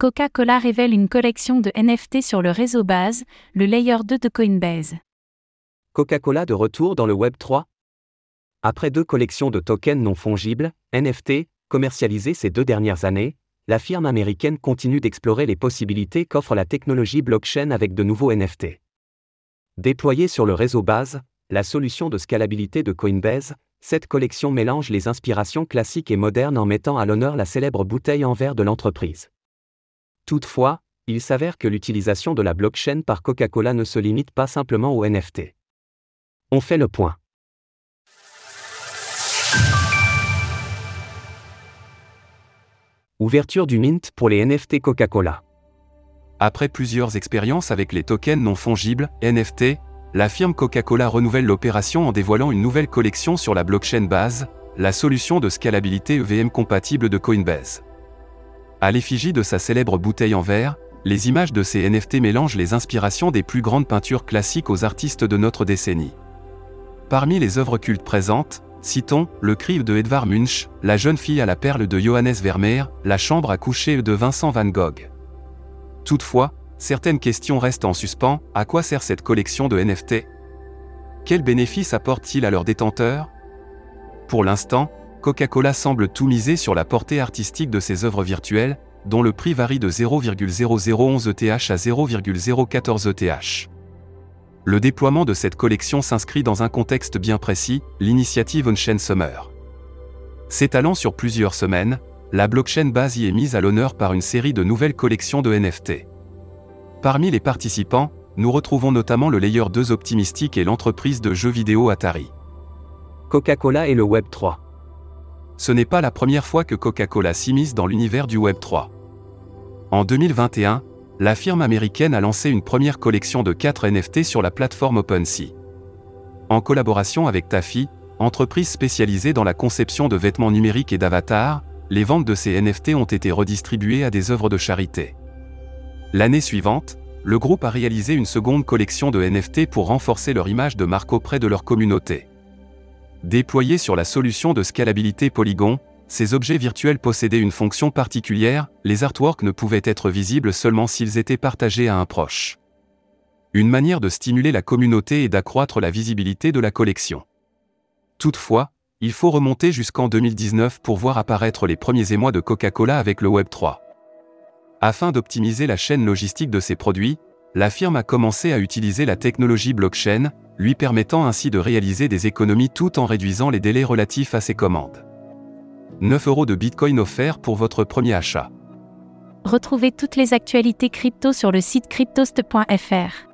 Coca-Cola révèle une collection de NFT sur le réseau Base, le layer 2 de Coinbase. Coca-Cola de retour dans le Web 3 Après deux collections de tokens non fongibles, NFT, commercialisées ces deux dernières années, la firme américaine continue d'explorer les possibilités qu'offre la technologie blockchain avec de nouveaux NFT. Déployée sur le réseau Base, la solution de scalabilité de Coinbase, cette collection mélange les inspirations classiques et modernes en mettant à l'honneur la célèbre bouteille en verre de l'entreprise. Toutefois, il s'avère que l'utilisation de la blockchain par Coca-Cola ne se limite pas simplement aux NFT. On fait le point. Ouverture du Mint pour les NFT Coca-Cola. Après plusieurs expériences avec les tokens non fongibles, NFT, la firme Coca-Cola renouvelle l'opération en dévoilant une nouvelle collection sur la blockchain base, la solution de scalabilité EVM compatible de Coinbase. À l'effigie de sa célèbre bouteille en verre, les images de ces NFT mélangent les inspirations des plus grandes peintures classiques aux artistes de notre décennie. Parmi les œuvres cultes présentes, citons Le Crive de Edvard Munch, La jeune fille à la perle de Johannes Vermeer, La chambre à coucher de Vincent van Gogh. Toutefois, certaines questions restent en suspens, à quoi sert cette collection de NFT Quels bénéfices apporte-t-il à leurs détenteurs? Pour l'instant, Coca-Cola semble tout miser sur la portée artistique de ses œuvres virtuelles, dont le prix varie de 0,0011 ETH à 0,014 ETH. Le déploiement de cette collection s'inscrit dans un contexte bien précis, l'initiative On-Chain Summer. S'étalant sur plusieurs semaines, la blockchain base y est mise à l'honneur par une série de nouvelles collections de NFT. Parmi les participants, nous retrouvons notamment le Layer 2 Optimistic et l'entreprise de jeux vidéo Atari. Coca-Cola et le Web 3 ce n'est pas la première fois que Coca-Cola s'immisce dans l'univers du Web 3. En 2021, la firme américaine a lancé une première collection de 4 NFT sur la plateforme OpenSea. En collaboration avec Taffy, entreprise spécialisée dans la conception de vêtements numériques et d'avatars, les ventes de ces NFT ont été redistribuées à des œuvres de charité. L'année suivante, le groupe a réalisé une seconde collection de NFT pour renforcer leur image de marque auprès de leur communauté. Déployés sur la solution de scalabilité Polygon, ces objets virtuels possédaient une fonction particulière, les artworks ne pouvaient être visibles seulement s'ils étaient partagés à un proche. Une manière de stimuler la communauté et d'accroître la visibilité de la collection. Toutefois, il faut remonter jusqu'en 2019 pour voir apparaître les premiers émois de Coca-Cola avec le Web3. Afin d'optimiser la chaîne logistique de ses produits, la firme a commencé à utiliser la technologie blockchain, lui permettant ainsi de réaliser des économies tout en réduisant les délais relatifs à ses commandes. 9 euros de Bitcoin offerts pour votre premier achat. Retrouvez toutes les actualités crypto sur le site cryptost.fr.